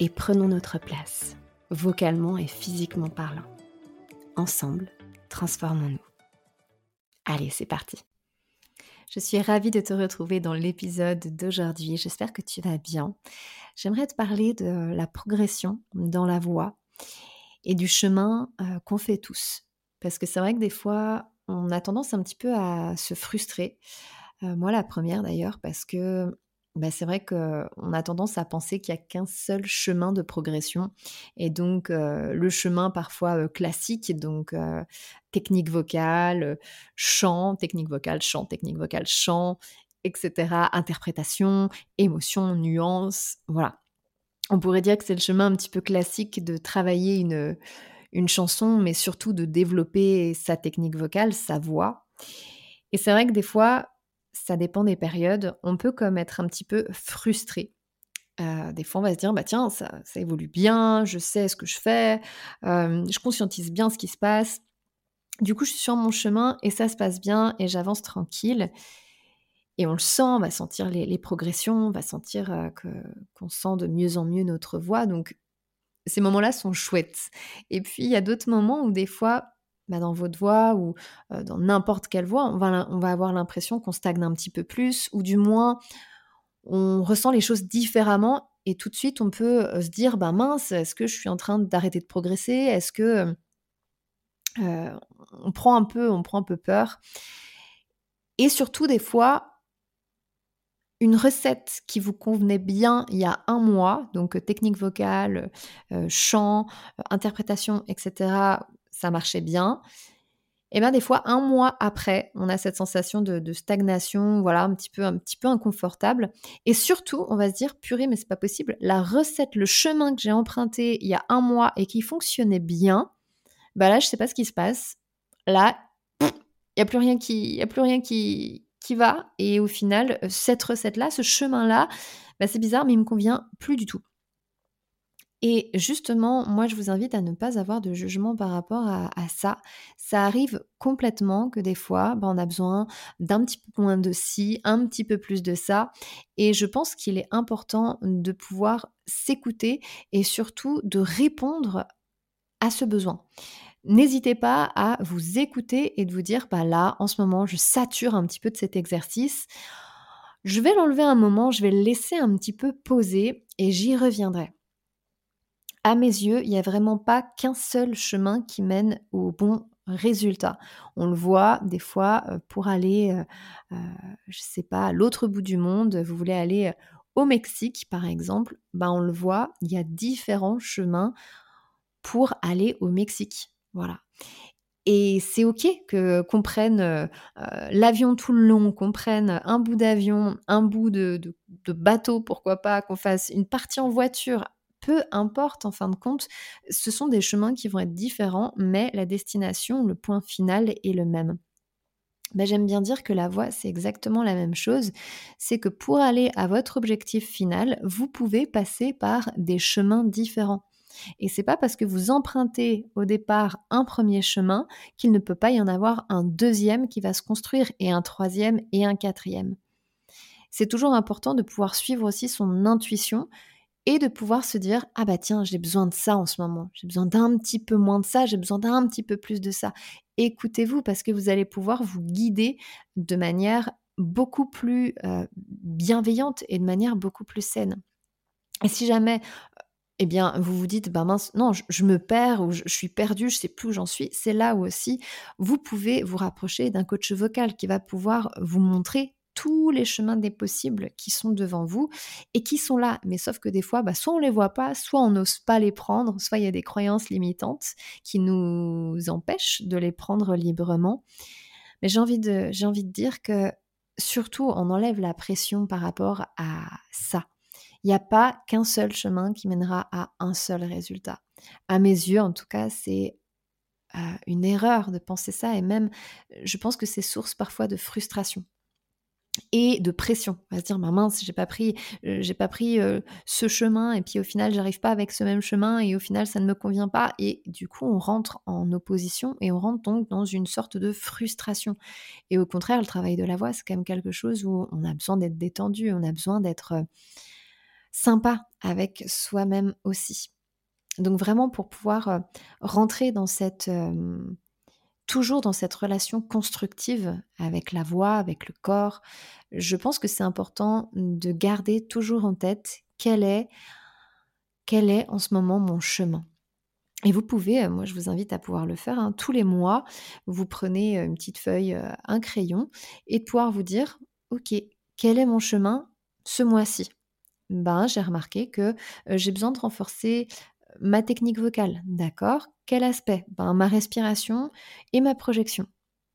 et prenons notre place, vocalement et physiquement parlant. Ensemble, transformons-nous. Allez, c'est parti. Je suis ravie de te retrouver dans l'épisode d'aujourd'hui. J'espère que tu vas bien. J'aimerais te parler de la progression dans la voie et du chemin euh, qu'on fait tous. Parce que c'est vrai que des fois, on a tendance un petit peu à se frustrer. Euh, moi, la première d'ailleurs, parce que bah, c'est vrai qu'on a tendance à penser qu'il n'y a qu'un seul chemin de progression. Et donc, le chemin parfois classique, donc technique vocale, chant, technique vocale, chant, technique vocale, chant, etc., interprétation, émotion, nuance, voilà. On pourrait dire que c'est le chemin un petit peu classique de travailler une, une chanson, mais surtout de développer sa technique vocale, sa voix. Et c'est vrai que des fois, ça dépend des périodes, on peut comme être un petit peu frustré. Euh, des fois, on va se dire, bah tiens, ça, évolue bien, je sais ce que je fais, euh, je conscientise bien ce qui se passe. Du coup, je suis sur mon chemin et ça se passe bien et j'avance tranquille. Et on le sent, on va sentir les, progressions, on va sentir euh, qu'on sent de mieux en mieux notre voix. Donc, ces moments-là sont chouettes. Et puis, il y a d'autres moments où des fois, bah, dans votre voix ou dans n'importe quelle voix, on va, on va avoir l'impression qu'on stagne un petit peu plus, ou du moins on ressent les choses différemment, et tout de suite on peut se dire, bah mince, est-ce que je suis en train d'arrêter de progresser? Est-ce que on prend un peu, on prend un peu peur? Et surtout des fois, une recette qui vous convenait bien il y a un mois, donc technique vocale, chant, interprétation, etc., ça marchait bien. Et bien des fois, un mois après, on a cette sensation de, stagnation, voilà, un petit peu, un petit peu inconfortable. Et surtout, on va se dire, purée, mais c'est pas possible. La recette, le chemin que j'ai emprunté il y a un mois et qui fonctionnait bien, bah là, je sais pas ce qui se passe. Là, il y a plus rien qui, y a plus rien qui, qui va. Et au final, cette recette-là, ce chemin-là, bah c'est bizarre, mais il me convient plus du tout. Et justement, moi, je vous invite à ne pas avoir de jugement par rapport à, ça. Ça arrive complètement que des fois, ben, on a besoin d'un petit peu moins de ci, un petit peu plus de ça. Et je pense qu'il est important de pouvoir s'écouter et surtout de répondre à ce besoin. N'hésitez pas à vous écouter et de vous dire, bah là, en ce moment, je sature un petit peu de cet exercice. Je vais l'enlever un moment, je vais le laisser un petit peu poser et j'y reviendrai à mes yeux, il n'y a vraiment pas qu'un seul chemin qui mène au bon résultat. On le voit des fois euh, pour aller, euh, euh, je ne sais pas, à l'autre bout du monde, vous voulez aller au Mexique par exemple, ben on le voit, il y a différents chemins pour aller au Mexique. Voilà. Et c'est ok que qu'on prenne l'avion tout le long, qu'on prenne un bout d'avion, un bout de, de bateau, pourquoi pas, qu'on fasse une partie en voiture peu importe en fin de compte, ce sont des chemins qui vont être différents, mais la destination, le point final est le même. Ben, J'aime bien dire que la voie, c'est exactement la même chose. C'est que pour aller à votre objectif final, vous pouvez passer par des chemins différents. Et c'est pas parce que vous empruntez au départ un premier chemin qu'il ne peut pas y en avoir un deuxième qui va se construire et un troisième et un quatrième. C'est toujours important de pouvoir suivre aussi son intuition et de pouvoir se dire ah bah tiens j'ai besoin de ça en ce moment. J'ai besoin d'un petit peu moins de ça. J'ai besoin d'un petit peu plus de ça écoutez-vous parce que vous allez pouvoir vous guider de manière beaucoup plus euh, bienveillante et de manière beaucoup plus saine. Et si jamais eh bien, vous vous dites, bah mince, non, je, me perds ou je, je suis perdu, je sais plus où j'en suis. C'est là où aussi vous pouvez vous rapprocher d'un coach vocal qui va pouvoir vous montrer tous les chemins des possibles qui sont devant vous et qui sont là. Mais sauf que des fois, bah, soit on les voit pas, soit on n'ose pas les prendre, soit il y a des croyances limitantes qui nous empêchent de les prendre librement. Mais j'ai envie de, j'ai envie de dire que surtout, on enlève la pression par rapport à ça. Il n'y a pas qu'un seul chemin qui mènera à un seul résultat. À mes yeux, en tout cas, c'est euh, une erreur de penser ça et même, je pense que c'est source parfois de frustration et de pression. On va se dire, ma mince, j'ai pas pris, euh, j'ai pas pris euh, ce chemin et puis au final, j'arrive pas avec ce même chemin et au final, ça ne me convient pas. Et du coup, on rentre en opposition et on rentre donc dans une sorte de frustration. Et au contraire, le travail de la voix, c'est quand même quelque chose où on a besoin d'être détendu, on a besoin d'être euh, sympa avec soi-même aussi. Donc vraiment pour pouvoir rentrer dans cette toujours dans cette relation constructive avec la voix, avec le corps, je pense que c'est important de garder toujours en tête quel est, quel est en ce moment mon chemin. Et vous pouvez, euh, moi je vous invite à pouvoir le faire, hein, tous les mois, vous prenez euh, une petite feuille, euh, un crayon, et de pouvoir vous dire, ok, quel est mon chemin ce mois-ci? Ben, j'ai remarqué que j'ai besoin de renforcer ma technique vocale, d'accord? Quel aspect? Ben, Ma respiration et ma projection.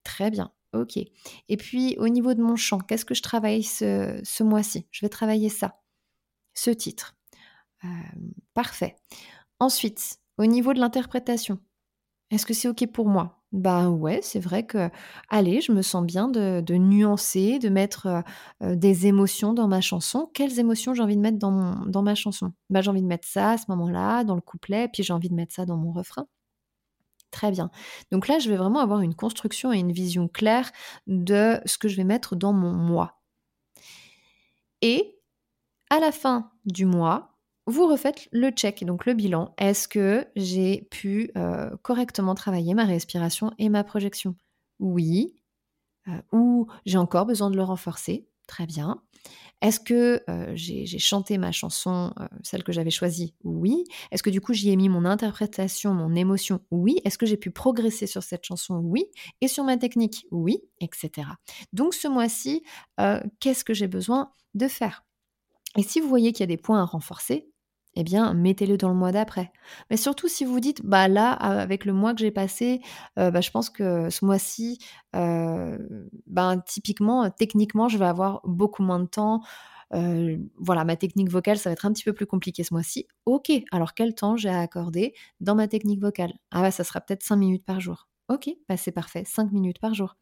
Très bien, ok. Et puis au niveau de mon chant, qu'est-ce que je travaille ce, mois-ci? Je vais travailler ça, ce titre. Euh, parfait. Ensuite, au niveau de l'interprétation, est-ce que c'est ok pour moi? Bah ouais, c'est vrai que, allez, je me sens bien de, nuancer, de mettre euh, euh, des émotions dans ma chanson. Quelles émotions j'ai envie de mettre dans, ma chanson? Bah, J'ai envie de mettre ça à ce moment-là, dans le couplet, puis j'ai envie de mettre ça dans mon refrain. Très bien. Donc là, je vais vraiment avoir une construction et une vision claire de ce que je vais mettre dans mon moi. Et à la fin du mois, vous refaites le check, donc le bilan. Est-ce que j'ai pu euh, correctement travailler ma respiration et ma projection? Oui. Euh, ou j'ai encore besoin de le renforcer? Très bien. Est-ce que euh, j'ai chanté ma chanson, celle que j'avais choisie? Oui. Est-ce que du coup j'y ai mis mon interprétation, mon émotion? Oui. Est-ce que j'ai pu progresser sur cette chanson? Oui. Et sur ma technique? Oui, etc. Donc ce mois-ci, qu'est-ce que j'ai besoin de faire? Et si vous voyez qu'il y a des points à renforcer, eh bien, mettez-le dans le mois d'après. Mais surtout si vous dites, bah là, avec le mois que j'ai passé, euh, bah, je pense que ce mois-ci, euh, ben, typiquement, techniquement, je vais avoir beaucoup moins de temps. Euh, voilà, ma technique vocale, ça va être un petit peu plus compliqué ce mois-ci. Ok, alors quel temps j'ai à accorder dans ma technique vocale? Ah bah ça sera peut-être 5 minutes par jour. Ok, bah c'est parfait, 5 minutes par jour.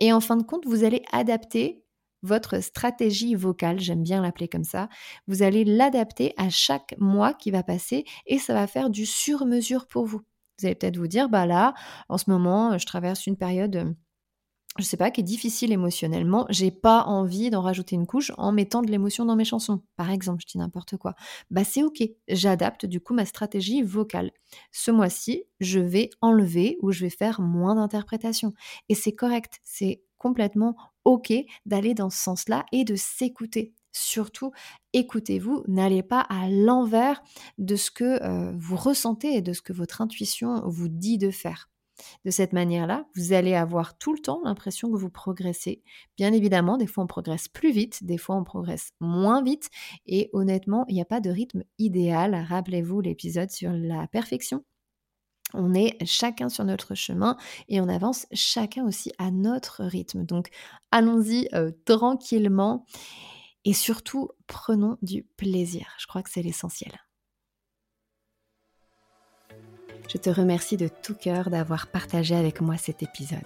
Et en fin de compte, vous allez adapter votre stratégie vocale, j'aime bien l'appeler comme ça, vous allez l'adapter à chaque mois qui va passer et ça va faire du sur-mesure pour vous. Vous allez peut-être vous dire, bah là, en ce moment, je traverse une période je sais pas, qui est difficile émotionnellement, j'ai pas envie d'en rajouter une couche en mettant de l'émotion dans mes chansons. Par exemple, je dis n'importe quoi. Bah c'est ok, j'adapte du coup ma stratégie vocale. Ce mois-ci, je vais enlever ou je vais faire moins d'interprétation. Et c'est correct, c'est complètement OK d'aller dans ce sens-là et de s'écouter. Surtout, écoutez-vous, n'allez pas à l'envers de ce que euh, vous ressentez et de ce que votre intuition vous dit de faire. De cette manière-là, vous allez avoir tout le temps l'impression que vous progressez. Bien évidemment, des fois on progresse plus vite, des fois on progresse moins vite. Et honnêtement, il n'y a pas de rythme idéal. Rappelez-vous l'épisode sur la perfection. On est chacun sur notre chemin et on avance chacun aussi à notre rythme. Donc allons-y euh, tranquillement et surtout prenons du plaisir. Je crois que c'est l'essentiel. Je te remercie de tout cœur d'avoir partagé avec moi cet épisode.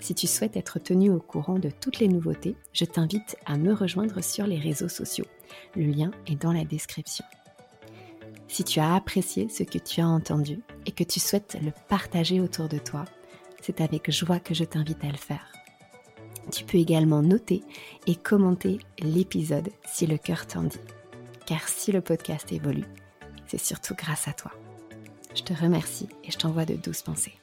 Si tu souhaites être tenu au courant de toutes les nouveautés, je t'invite à me rejoindre sur les réseaux sociaux. Le lien est dans la description. Si tu as apprécié ce que tu as entendu et que tu souhaites le partager autour de toi, c'est avec joie que je t'invite à le faire. Tu peux également noter et commenter l'épisode si le cœur t'en dit. Car si le podcast évolue, c'est surtout grâce à toi. Je te remercie et je t'envoie de douces pensées.